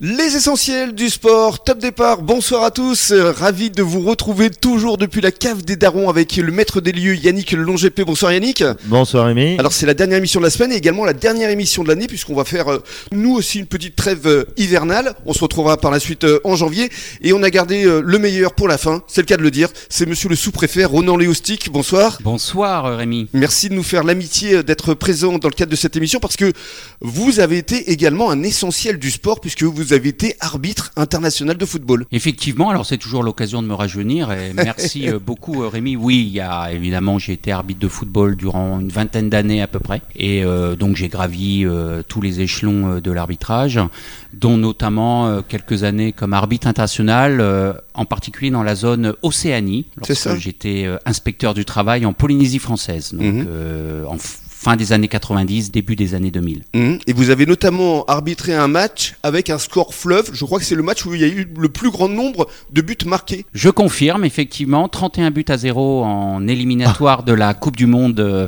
Les essentiels du sport, top départ, bonsoir à tous, euh, ravi de vous retrouver toujours depuis la cave des darons avec le maître des lieux Yannick Longépé. Bonsoir Yannick. Bonsoir Rémi. Alors c'est la dernière émission de la semaine et également la dernière émission de l'année puisqu'on va faire euh, nous aussi une petite trêve euh, hivernale. On se retrouvera par la suite euh, en janvier et on a gardé le meilleur pour la fin, c'est le cas de le dire. C'est monsieur le sous-préfet Ronan Léostic, bonsoir. Bonsoir Rémi. Merci de nous faire l'amitié d'être présent dans le cadre de cette émission parce que vous avez été également un essentiel du sport puisque vous avez été arbitre international de football. Effectivement, alors c'est toujours l'occasion de me rajeunir et merci euh, beaucoup euh, Rémi. Oui, il y a évidemment j'ai été arbitre de football durant une vingtaine d'années à peu près et euh, donc j'ai gravi euh, tous les échelons de l'arbitrage, dont notamment euh, quelques années comme arbitre international, en particulier dans la zone Océanie, C'est ça. lorsque j'étais inspecteur du travail en Polynésie française, donc Mhm. en fin des années 90, début des années 2000. Mhm. Et vous avez notamment arbitré un match avec un score fleuve. Je crois que c'est le match où il y a eu le plus grand nombre de buts marqués. Je confirme, effectivement, 31 buts à 0 en éliminatoire de la Coupe du Monde. euh,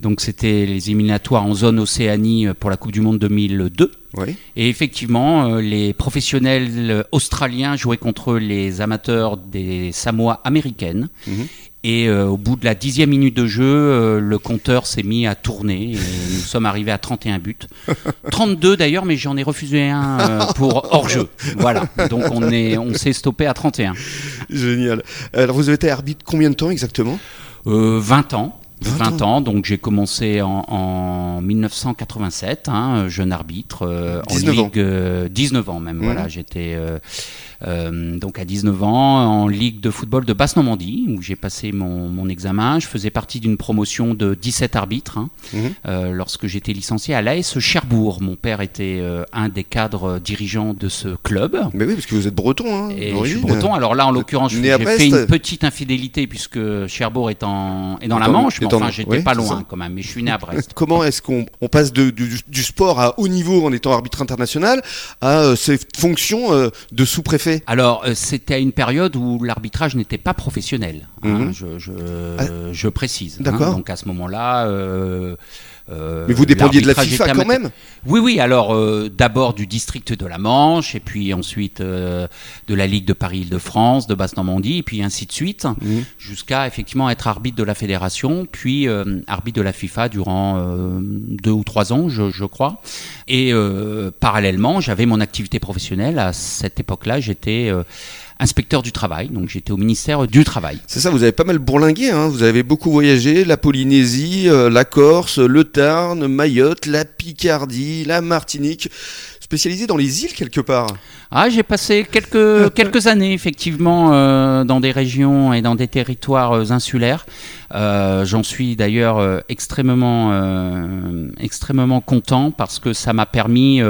Donc c'était les éliminatoires en zone Océanie euh, pour la Coupe du Monde 2002. Oui. Et effectivement, euh, les professionnels australiens jouaient contre les amateurs des Samoa américaines. Mhm. Et euh, au bout de la dixième minute de jeu, euh, le compteur s'est mis à tourner et nous sommes arrivés à 31 buts. 32 d'ailleurs, mais j'en ai refusé un euh, pour hors-jeu. Voilà, donc on est, on s'est stoppé à 31. Génial. Alors vous avez été arbitre combien de temps exactement? Euh, 20 ans. 20 20, ans, donc j'ai commencé en, en 1987, hein, jeune arbitre, euh, en 19 ans. ligue, euh, 19 ans même, Mhm. voilà, j'étais euh, euh, donc à 19 ans en ligue de football de Basse-Normandie, où j'ai passé mon, mon examen, je faisais partie d'une promotion de 17 arbitres, hein, Mhm. euh, lorsque j'étais licencié à l'AS Cherbourg, mon père était euh, un des cadres dirigeants de ce club, Mais oui, parce que vous êtes breton. Hein, et je suis breton. Alors là, en l'occurrence, j'ai fait une petite infidélité puisque Cherbourg est, en, est dans la Manche, mais enfin, j'étais pas loin quand même. Mais je suis né à Brest. Comment est-ce qu'on on passe de, du, du sport à haut niveau en étant arbitre international à euh, cette fonction euh, de sous-préfet? Alors, euh, c'était à une période où l'arbitrage n'était pas professionnel. hein, Mhm. je, je, Ah. je précise. hein. D'accord. donc à ce moment-là. Euh, Mais vous dépendiez de la FIFA quand même Oui, oui. Alors, euh, d'abord du district de la Manche, et puis ensuite euh, de la Ligue de Paris-Île-de-France, de Basse-Normandie, et puis ainsi de suite. Mhm. jusqu'à effectivement être arbitre de la fédération, puis arbitre de la FIFA durant deux ou trois ans, je, je crois. Et parallèlement, j'avais mon activité professionnelle. À cette époque-là, j'étais inspecteur du travail, donc j'étais au ministère du Travail. C'est ça, vous avez pas mal bourlingué, hein. vous avez beaucoup voyagé, la Polynésie, euh, la Corse, le Tarn, Mayotte, la Picardie, la Martinique, spécialisé dans les îles quelque part. Ah, j'ai passé quelques quelques années effectivement euh, dans des régions et dans des territoires euh, insulaires. Euh, J'en suis d'ailleurs extrêmement extrêmement content parce que ça m'a permis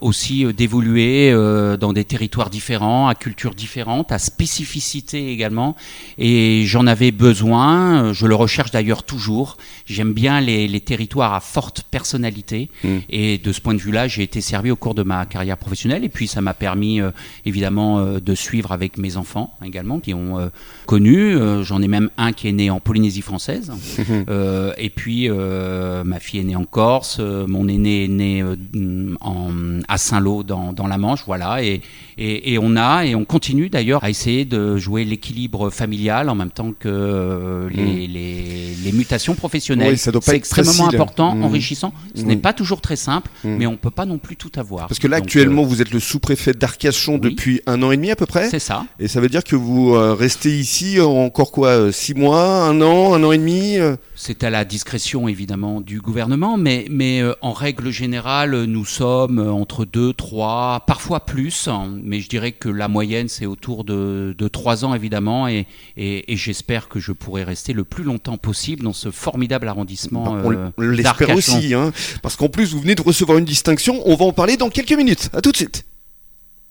aussi euh, d'évoluer euh, dans des territoires différents, à cultures différentes, à spécificité également. Et j'en avais besoin. euh, Je le recherche d'ailleurs toujours. J'aime bien les, les territoires à forte personnalité. Mm. Et de ce point de vue-là, j'ai été servi au cours de ma carrière professionnelle. Et puis, ça m'a permis, euh, évidemment, euh, de suivre avec mes enfants également, qui ont euh, connu. Euh, J'en ai même un qui est né en Polynésie française. Euh, et puis, euh, ma fille est née en Corse. euh, mon aîné est né euh, en, à Saint-Lô, dans, dans la Manche. Voilà. Et, et, et on a, et on continue d'ailleurs à essayer de jouer l'équilibre familial en même temps que euh, les, les, les mutations professionnelles. Oui, ça doit pas C'est extrêmement facile. important, Mm. enrichissant. Ce Mm. n'est pas toujours très simple, Mm. mais on peut pas non plus tout avoir. Parce que là Donc, actuellement vous êtes le sous-préfet d'Arcachon oui. depuis un an et demi à peu euh, près. c'est ça. Et ça veut dire que vous euh, restez ici encore quoi euh, Six mois, un an, un an et demi euh C'est à la discrétion évidemment du gouvernement, mais, mais euh, en règle générale, euh, nous sommes euh, entre 2, 3, parfois plus, hein, mais je dirais que la moyenne c'est autour de, de 3 ans évidemment, et, et, et j'espère que je pourrai rester le plus longtemps possible dans ce formidable arrondissement. Bah, on, euh, l'espère aussi, hein, parce qu'en plus vous venez de recevoir une distinction. On va en parler dans quelques minutes. À tout de suite.